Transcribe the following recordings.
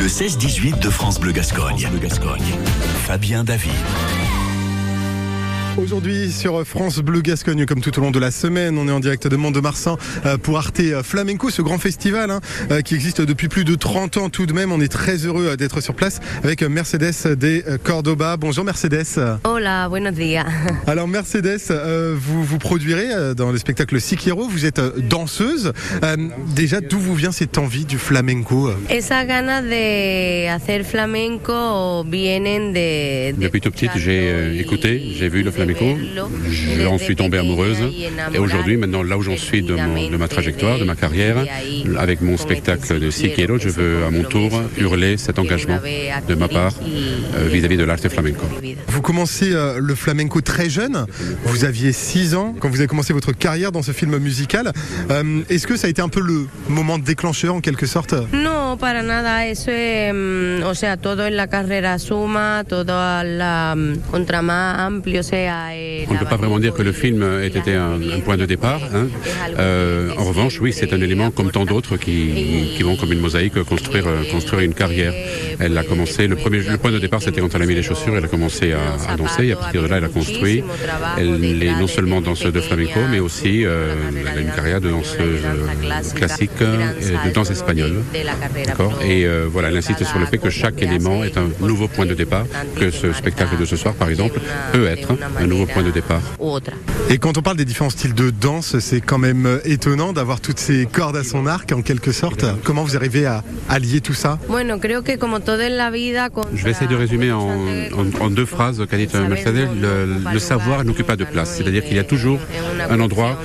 Le 16-18 de France Bleu Gascogne. Fabien David. Aujourd'hui sur France Bleu Gascogne, comme tout au long de la semaine, on est en direct de Mont-de-Marsan euh, pour Arte Flamenco, ce grand festival hein, euh, qui existe depuis plus de 30 ans tout de même. On est très heureux euh, d'être sur place avec Mercedes des Cordoba. Bonjour Mercedes. Hola, buenos días. Alors Mercedes, vous vous produirez dans le spectacle Siquiero, vous êtes danseuse. déjà, d'où vous vient cette envie du flamenco Esa ganas de hacer flamenco vienen de... Depuis tout petit, j'ai écouté, j'ai vu le flamenco J'en suis tombée amoureuse. Et aujourd'hui, maintenant, là où j'en suis de, ma trajectoire, de ma carrière, avec mon spectacle de Siquero, je veux à mon tour hurler cet engagement de ma part euh, vis-à-vis de l'arte flamenco. Vous commencez euh, le flamenco très jeune. Vous aviez 6 ans quand vous avez commencé votre carrière dans ce film musical. Euh, est-ce que ça a été un peu le moment déclencheur en quelque sorte? Non, para nada. Eso es, mm, o sea, todo en la carrera suma, todo la contra más amplio sea on ne peut pas vraiment dire que le film ait été un, point de départ. Hein. Euh, en revanche, oui, c'est un élément comme tant d'autres qui, vont comme une mosaïque construire, euh, construire une carrière. Elle a commencé, le, premier, le point de départ, c'était quand elle a mis les chaussures, elle a commencé à, danser, et à partir de là, elle a construit. Elle est non seulement danseuse de flamenco, mais aussi euh, elle a une carrière de danseuse classique, de danse espagnole. Et voilà, elle insiste sur le fait que chaque élément est un nouveau point de départ, que ce spectacle de ce soir, par exemple, peut être un nouveau point de départ. Et quand on parle des différents styles de danse, c'est quand même étonnant d'avoir toutes ces cordes à son arc en quelque sorte. Comment vous arrivez à allier tout ça? Je vais essayer de résumer en, deux phrases qu'a dit Mercedes. Le, le savoir n'occupe pas de place. C'est-à-dire qu'il y a toujours un endroit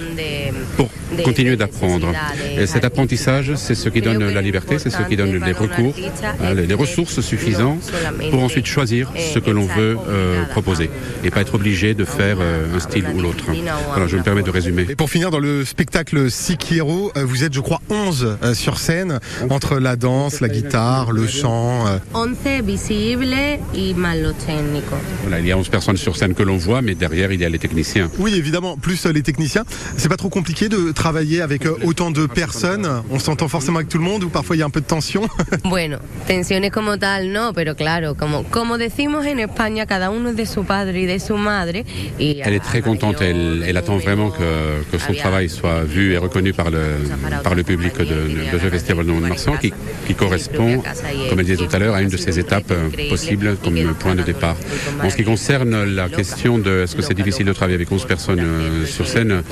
pour continuer d'apprendre. Et cet apprentissage, c'est ce qui donne la liberté, c'est ce qui donne les recours, hein, les ressources suffisantes pour ensuite choisir ce que l'on veut euh, proposer et pas être obligé de faire euh, un style ou l'autre. Voilà, je me permets de résumer. Et pour finir, dans le spectacle Sikiero, euh, vous êtes, je crois, 11 sur scène, entre la danse, la guitare, le chant. 11 visibles et Voilà, il y a 11 personnes sur scène que l'on voit, mais derrière, il y a les techniciens. Oui, évidemment, plus les techniciens. C'est pas trop compliqué de travailler avec euh, autant de personnes On s'entend forcément avec tout le monde ou parfois il y a un peu de tension? Bueno, tensiones como tal no, pero claro, como, como decimos en España, cada uno es de su padre y de su madre. Y elle est très contente, elle, elle attend vraiment que, que, son travail soit vu et reconnu par le, par le public de, de ce festival de Mont-de-Marsan qui, qui, correspond, comme elle disait tout à l'heure, à une de ces étapes euh, possibles comme point de départ. En ce qui concerne la question de est-ce que c'est difficile de travailler avec 11 personnes euh, sur scène,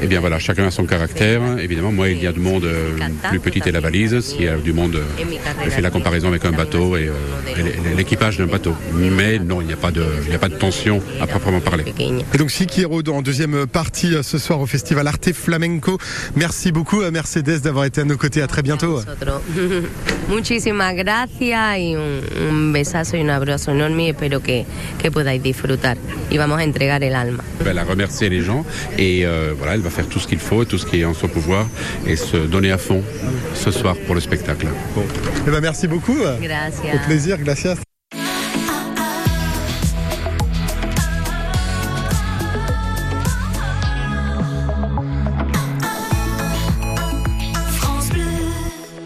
eh bien voilà, chacun a son caractère Évidemment, moi, il y a du monde euh, plus petit et la valise. S'il y a du monde, euh, je fais la comparaison avec un bateau et, euh, l'équipage d'un bateau. Mais non, il n'y a, pas de, il a pas de tension à proprement parler. Et donc, Siquiero, en deuxième partie ce soir au festival Arte Flamenco. Merci beaucoup à Mercedes d'avoir été à nos côtés. À très bientôt. Muchísimas gracias y un, besazo y un abrazo enorme. Espero que, que podáis disfrutar y vamos a entregar el alma. Elle a remercié les gens et voilà, elle va faire tout ce qu'il faut, tout ce qui est en son pouvoir et se donner à fond ce soir pour le spectacle. Bon. Eh ben merci beaucoup. Gracias. Au plaisir, gracias.